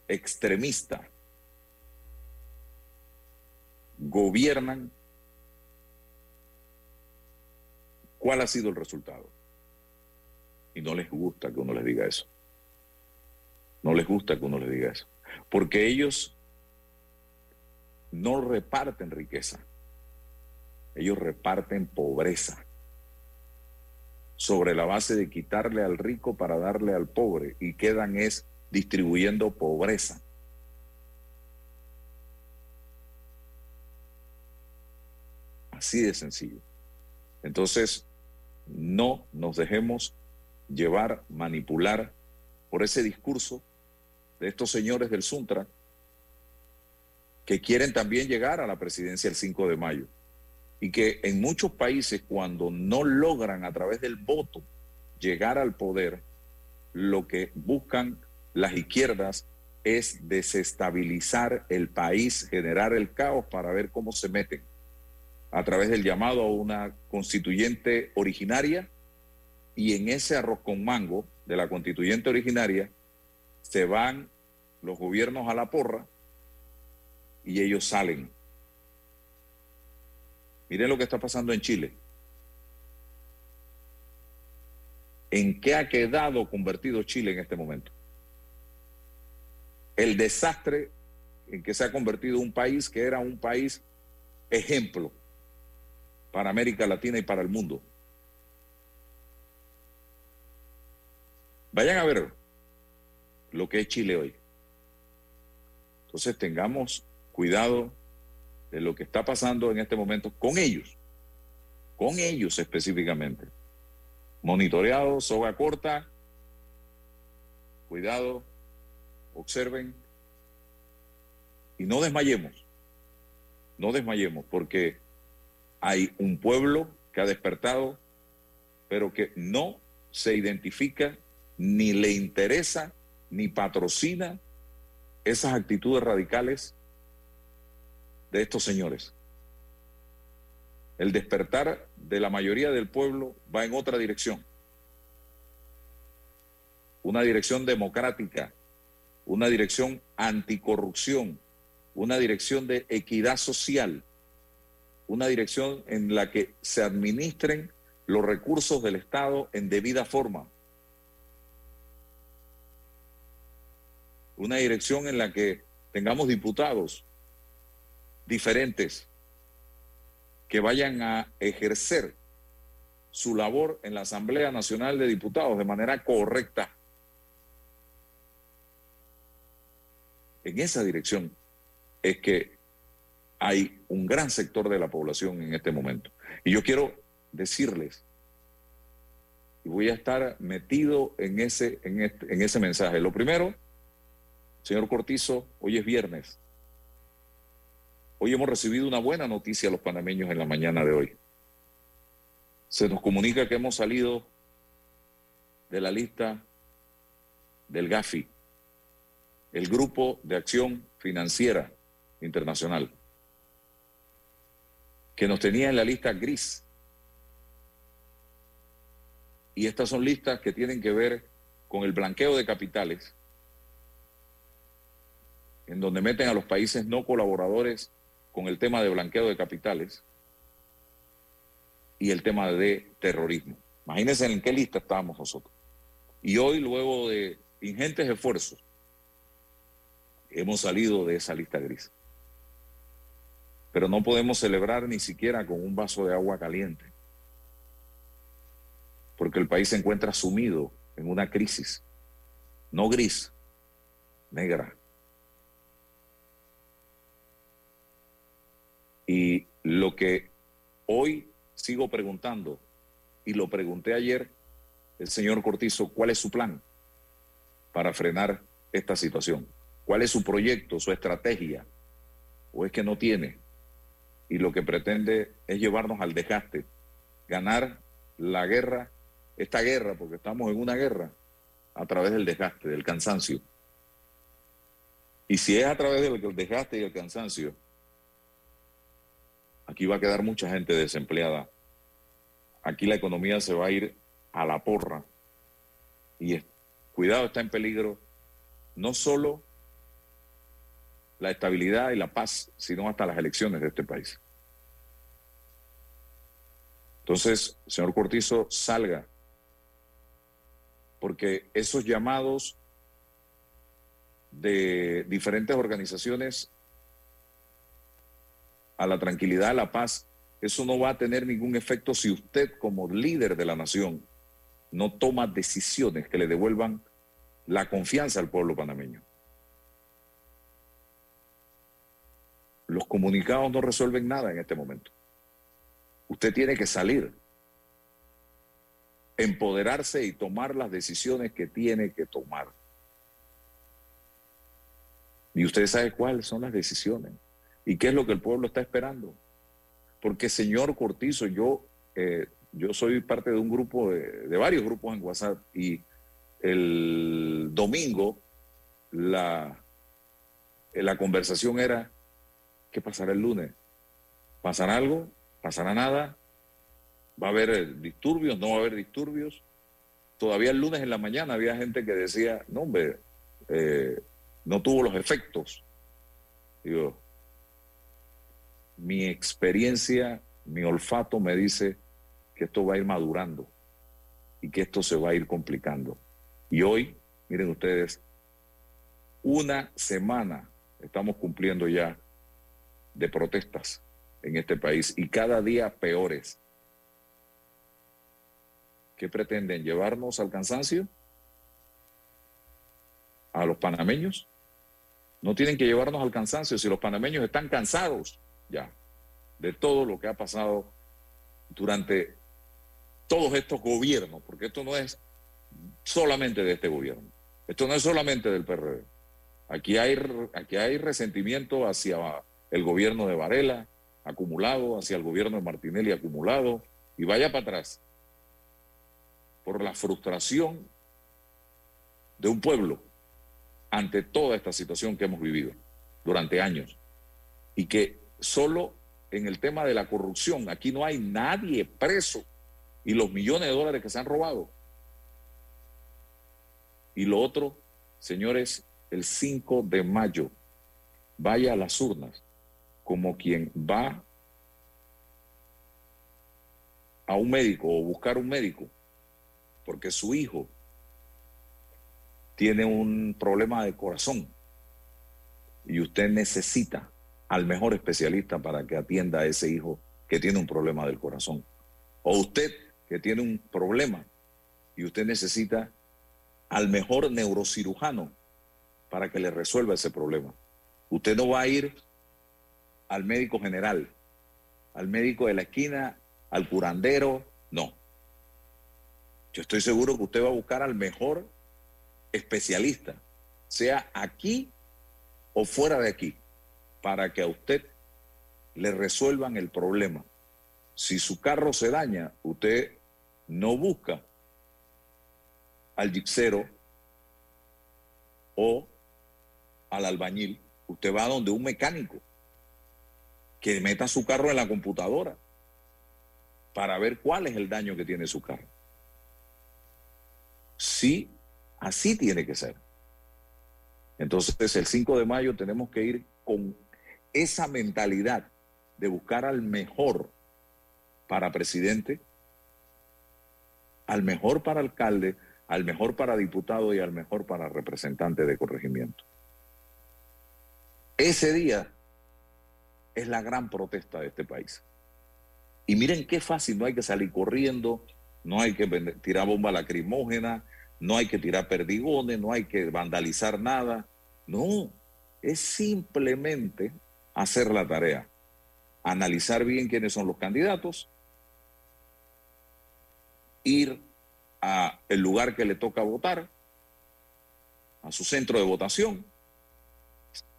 extremista, gobiernan, ¿cuál ha sido el resultado? Y no les gusta que uno les diga eso. No les gusta que uno les diga eso. Porque ellos no reparten riqueza. Ellos reparten pobreza sobre la base de quitarle al rico para darle al pobre y quedan es distribuyendo pobreza. Así de sencillo. Entonces, no nos dejemos llevar, manipular por ese discurso de estos señores del Suntra que quieren también llegar a la presidencia el 5 de mayo y que en muchos países cuando no logran a través del voto llegar al poder, lo que buscan las izquierdas es desestabilizar el país, generar el caos para ver cómo se meten a través del llamado a una constituyente originaria y en ese arroz con mango de la constituyente originaria se van los gobiernos a la porra y ellos salen. Miren lo que está pasando en Chile. ¿En qué ha quedado convertido Chile en este momento? El desastre en que se ha convertido un país que era un país ejemplo para América Latina y para el mundo. Vayan a ver lo que es Chile hoy. Entonces tengamos cuidado de lo que está pasando en este momento con ellos, con ellos específicamente. Monitoreado, soga corta, cuidado, observen y no desmayemos, no desmayemos porque hay un pueblo que ha despertado, pero que no se identifica ni le interesa ni patrocina esas actitudes radicales de estos señores. El despertar de la mayoría del pueblo va en otra dirección. Una dirección democrática, una dirección anticorrupción, una dirección de equidad social, una dirección en la que se administren los recursos del Estado en debida forma. Una dirección en la que tengamos diputados diferentes que vayan a ejercer su labor en la Asamblea Nacional de Diputados de manera correcta. En esa dirección es que hay un gran sector de la población en este momento. Y yo quiero decirles, y voy a estar metido en ese, en este- en ese mensaje. Lo primero, señor Cortizo, hoy es viernes. Hoy hemos recibido una buena noticia a los panameños en la mañana de hoy. Se nos comunica que hemos salido de la lista del GAFI, el Grupo de Acción Financiera Internacional, que nos tenía en la lista gris. Y estas son listas que tienen que ver con el blanqueo de capitales, en donde meten a los países no colaboradores con el tema de blanqueo de capitales y el tema de terrorismo. Imagínense en qué lista estábamos nosotros. Y hoy, luego de ingentes esfuerzos, hemos salido de esa lista gris. Pero no podemos celebrar ni siquiera con un vaso de agua caliente, porque el país se encuentra sumido en una crisis, no gris, negra. Y lo que hoy sigo preguntando, y lo pregunté ayer, el señor Cortizo, ¿cuál es su plan para frenar esta situación? ¿Cuál es su proyecto, su estrategia? ¿O es que no tiene? Y lo que pretende es llevarnos al desgaste, ganar la guerra, esta guerra, porque estamos en una guerra, a través del desgaste, del cansancio. Y si es a través del desgaste y el cansancio, aquí va a quedar mucha gente desempleada. Aquí la economía se va a ir a la porra. Y cuidado, está en peligro no solo la estabilidad y la paz, sino hasta las elecciones de este país. Entonces, señor Cortizo, salga, porque esos llamados de diferentes organizaciones a la tranquilidad, a la paz, eso no va a tener ningún efecto si usted como líder de la nación no toma decisiones que le devuelvan la confianza al pueblo panameño. Los comunicados no resuelven nada en este momento. Usted tiene que salir, empoderarse y tomar las decisiones que tiene que tomar. Y usted sabe cuáles son las decisiones y qué es lo que el pueblo está esperando. Porque, señor Cortizo, yo, eh, yo soy parte de un grupo, de, de varios grupos en WhatsApp y el domingo la, eh, la conversación era, ¿qué pasará el lunes? ¿Pasará algo? ¿Pasará nada? ¿Va a haber eh, disturbios? ¿No va a haber disturbios? Todavía el lunes en la mañana había gente que decía, no, hombre, no tuvo los efectos. Mi experiencia, mi olfato me dice que esto va a ir madurando y que esto se va a ir complicando. Y hoy, miren ustedes, una semana estamos cumpliendo ya de protestas en este país y cada día peores. ¿Qué pretenden? ¿Llevarnos al cansancio? ¿A los panameños? No tienen que llevarnos al cansancio si los panameños están cansados ya de todo lo que ha pasado durante todos estos gobiernos, porque esto no es solamente de este gobierno, esto no es solamente del PRD. Aquí hay, aquí hay resentimiento hacia el gobierno de Varela acumulado, hacia el gobierno de Martinelli acumulado, y vaya para atrás, por la frustración de un pueblo ante toda esta situación que hemos vivido durante años, y que solo en el tema de la corrupción, aquí no hay nadie preso, y los millones de dólares que se han robado. Y lo otro, señores, el 5 de mayo, vaya a las urnas como quien va a un médico o buscar un médico porque su hijo tiene un problema de corazón y usted necesita al mejor especialista para que atienda a ese hijo que tiene un problema del corazón. O usted que tiene un problema y usted necesita al mejor neurocirujano para que le resuelva ese problema. Usted no va a ir al médico general, al médico de la esquina, al curandero, no. Yo estoy seguro que usted va a buscar al mejor especialista, sea aquí o fuera de aquí, para que a usted le resuelvan el problema. Si su carro se daña, usted no busca al gipsero o al albañil, usted va donde un mecánico que meta su carro en la computadora para ver cuál es el daño que tiene su carro. Sí, así tiene que ser. Entonces, el 5 de mayo tenemos que ir con esa mentalidad de buscar al mejor para presidente, al mejor para alcalde, al mejor para diputado y al mejor para representante de corregimiento. Ese día es la gran protesta de este país. Y miren qué fácil, no hay que salir corriendo, no hay que tirar bomba lacrimógena, no hay que tirar perdigones, no hay que vandalizar nada. No, es simplemente hacer la tarea, analizar bien quiénes son los candidatos, ir a el lugar que le toca votar, a su centro de votación,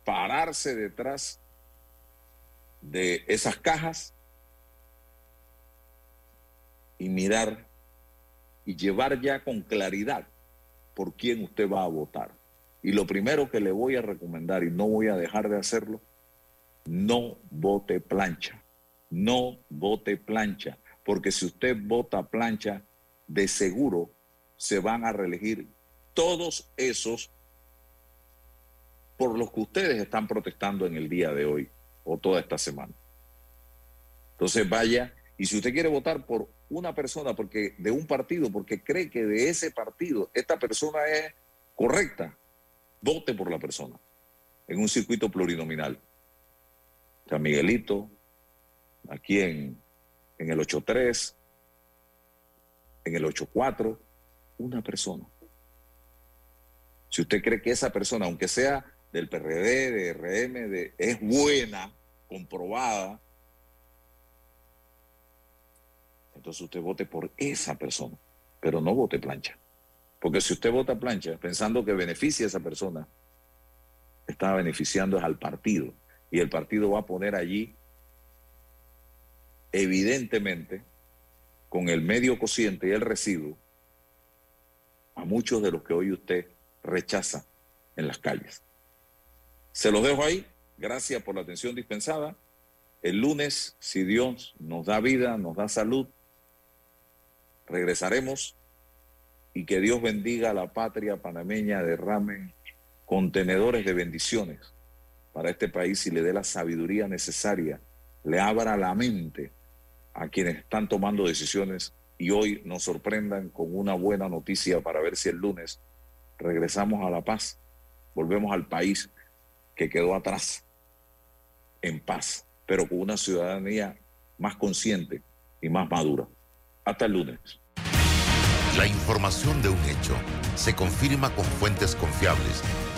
pararse detrás de esas cajas y mirar y llevar ya con claridad por quién usted va a votar. Y lo primero que le voy a recomendar, y no voy a dejar de hacerlo, no vote plancha. No vote plancha. Porque si usted vota plancha, de seguro se van a reelegir todos esos por los que ustedes están protestando en el día de hoy o toda esta semana. Entonces vaya, y si usted quiere votar por una persona porque de un partido, porque cree que de ese partido esta persona es correcta, vote por la persona en un circuito plurinominal. Miguelito, aquí en, en el 8-3, en el 8-4, una persona. Si usted cree que esa persona, aunque sea del PRD, de RM, de, es buena, comprobada, entonces usted vote por esa persona, pero no vote plancha. Porque si usted vota plancha pensando que beneficia a esa persona, está beneficiando al partido. Y el partido va a poner allí, evidentemente, con el medio cociente y el residuo, a muchos de los que hoy usted rechaza en las calles. Se los dejo ahí. Gracias por la atención dispensada. El lunes, si Dios nos da vida, nos da salud, regresaremos y que Dios bendiga a la patria panameña, derrame contenedores de bendiciones para este país y le dé la sabiduría necesaria, le abra la mente a quienes están tomando decisiones y hoy nos sorprendan con una buena noticia para ver si el lunes regresamos a la paz, volvemos al país que quedó atrás, en paz, pero con una ciudadanía más consciente y más madura. Hasta el lunes. La información de un hecho se confirma con fuentes confiables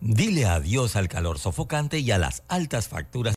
Dile adiós al calor sofocante y a las altas facturas